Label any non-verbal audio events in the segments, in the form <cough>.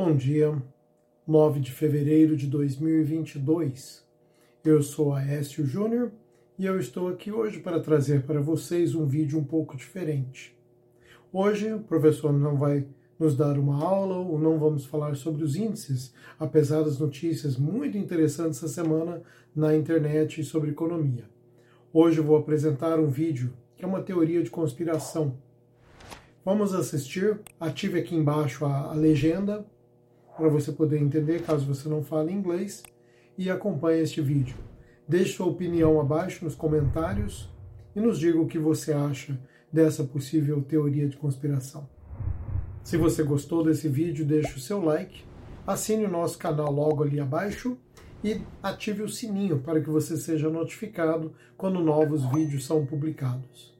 Bom dia, 9 de fevereiro de 2022. Eu sou Aécio Júnior e eu estou aqui hoje para trazer para vocês um vídeo um pouco diferente. Hoje o professor não vai nos dar uma aula ou não vamos falar sobre os índices, apesar das notícias muito interessantes essa semana na internet sobre economia. Hoje eu vou apresentar um vídeo que é uma teoria de conspiração. Vamos assistir, ative aqui embaixo a, a legenda para você poder entender, caso você não fale inglês, e acompanhe este vídeo. Deixe sua opinião abaixo nos comentários e nos diga o que você acha dessa possível teoria de conspiração. Se você gostou desse vídeo, deixe o seu like, assine o nosso canal logo ali abaixo e ative o sininho para que você seja notificado quando novos vídeos são publicados.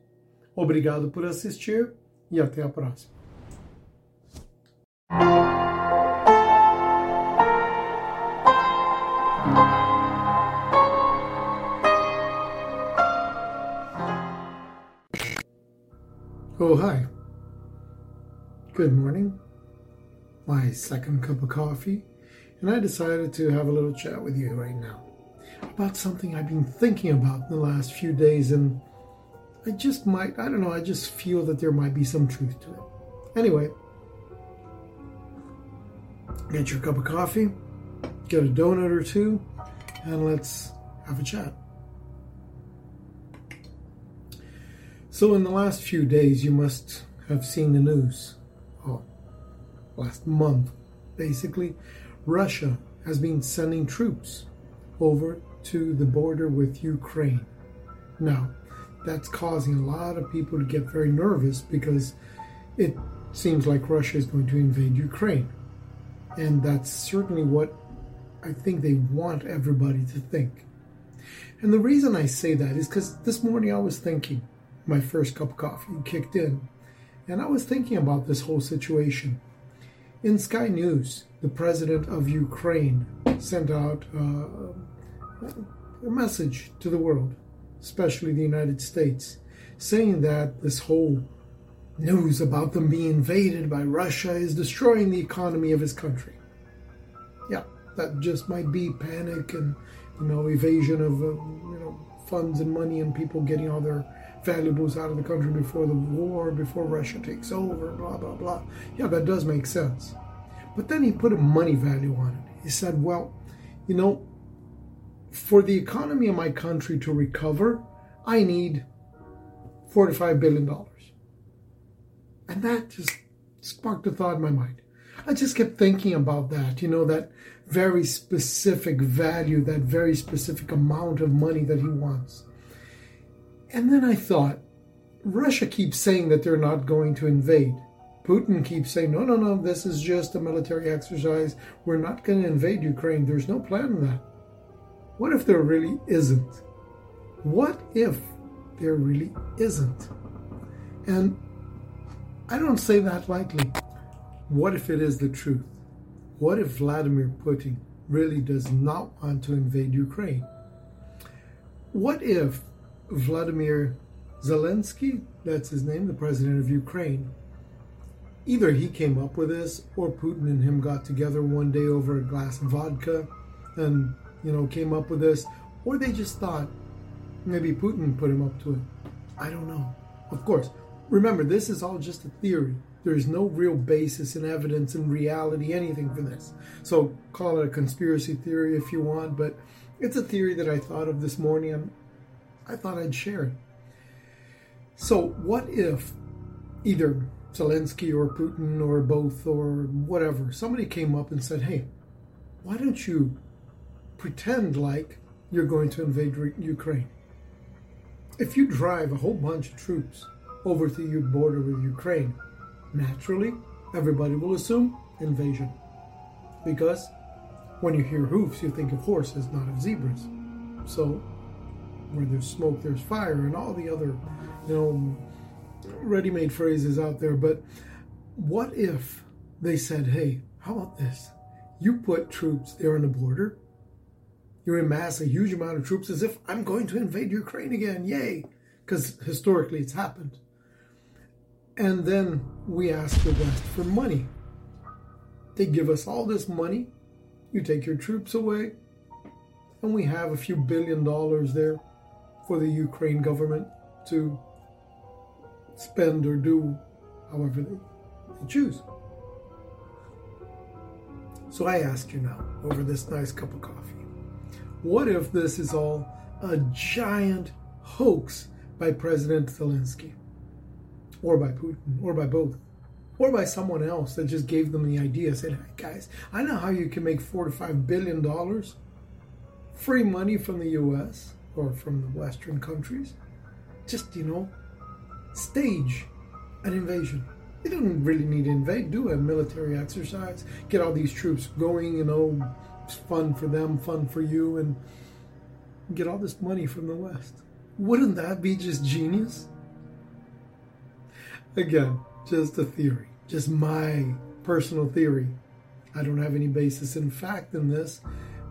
Obrigado por assistir e até a próxima. Oh, hi. Good morning. My second cup of coffee, and I decided to have a little chat with you right now about something I've been thinking about in the last few days, and I just might, I don't know, I just feel that there might be some truth to it. Anyway, get your cup of coffee, get a donut or two, and let's have a chat. So, in the last few days, you must have seen the news. Oh, last month, basically, Russia has been sending troops over to the border with Ukraine. Now, that's causing a lot of people to get very nervous because it seems like Russia is going to invade Ukraine. And that's certainly what I think they want everybody to think. And the reason I say that is because this morning I was thinking, my first cup of coffee kicked in. And I was thinking about this whole situation. In Sky News, the president of Ukraine sent out uh, a message to the world, especially the United States, saying that this whole news about them being invaded by Russia is destroying the economy of his country. Yeah, that just might be panic and you know evasion of uh, you know funds and money and people getting all their valuables out of the country before the war, before Russia takes over, blah, blah, blah. Yeah, that does make sense. But then he put a money value on it. He said, well, you know, for the economy of my country to recover, I need $45 billion. And that just sparked a thought in my mind. I just kept thinking about that, you know, that very specific value, that very specific amount of money that he wants. And then I thought, Russia keeps saying that they're not going to invade. Putin keeps saying, no, no, no, this is just a military exercise. We're not going to invade Ukraine. There's no plan in that. What if there really isn't? What if there really isn't? And I don't say that lightly. What if it is the truth? What if Vladimir Putin really does not want to invade Ukraine? What if Vladimir Zelensky, that's his name, the president of Ukraine. Either he came up with this or Putin and him got together one day over a glass of vodka and, you know, came up with this, or they just thought maybe Putin put him up to it. I don't know. Of course, remember, this is all just a theory. There is no real basis in evidence and reality, anything for this. So call it a conspiracy theory if you want, but it's a theory that I thought of this morning. I thought I'd share it. So, what if either Zelensky or Putin or both or whatever, somebody came up and said, hey, why don't you pretend like you're going to invade Ukraine? If you drive a whole bunch of troops over to your border with Ukraine, naturally, everybody will assume invasion. Because when you hear hoofs, you think of horses, not of zebras. So where there's smoke, there's fire, and all the other, you know, ready made phrases out there. But what if they said, hey, how about this? You put troops there on the border, you amass a huge amount of troops as if I'm going to invade Ukraine again, yay! Because historically it's happened. And then we ask the West for money. They give us all this money, you take your troops away, and we have a few billion dollars there for the Ukraine government to spend or do however they, choose. So I ask you now, over this nice cup of coffee, what if this is all a giant hoax by President Zelensky? Or by Putin, or by both? Or by someone else that just gave them the idea, said, hey guys, I know how you can make four to five billion dollars free money from the US or from the Western countries. Just, you know, stage an invasion. They don't really need to invade, do a military exercise, get all these troops going, you know, it's fun for them, fun for you, and get all this money from the West. Wouldn't that be just genius? Again, just a theory, just my personal theory. I don't have any basis in fact in this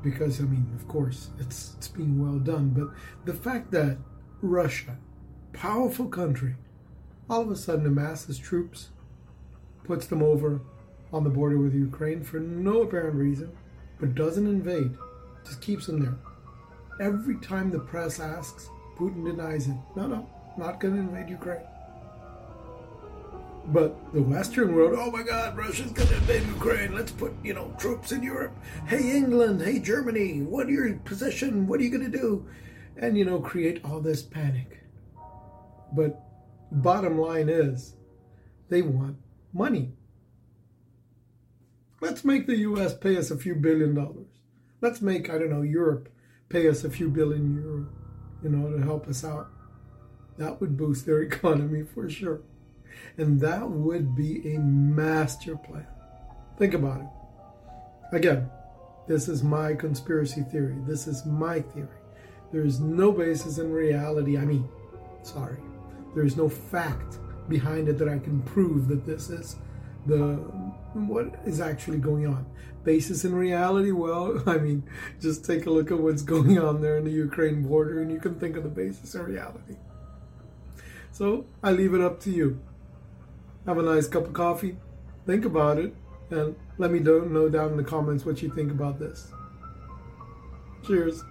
because, I mean, of course, it's, it's being well done, but the fact that Russia, powerful country, all of a sudden amasses troops, puts them over on the border with Ukraine for no apparent reason, but doesn't invade, just keeps them there. Every time the press asks, Putin denies it. No, no, not going to invade Ukraine. But the Western world, oh my God, Russia's going to invade Ukraine. Let's put, you know, troops in Europe. Hey, England, hey, Germany, what are your position? What are you going to do? And, you know, create all this panic. But bottom line is, they want money. Let's make the US pay us a few billion dollars. Let's make, I don't know, Europe pay us a few billion euro, you know, to help us out. That would boost their <laughs> economy for sure. And that would be a master plan. Think about it. Again, this is my conspiracy theory. This is my theory. There is no basis in reality. I mean, sorry. There is no fact behind it that I can prove that this is the what is actually going on. Basis in reality, well, <laughs> I mean, just take a look at what's going on there in the Ukraine border and you can think of the basis in reality. So I leave it up to you. Have a nice cup of coffee, think about it, and let me know down in the comments what you think about this. Cheers.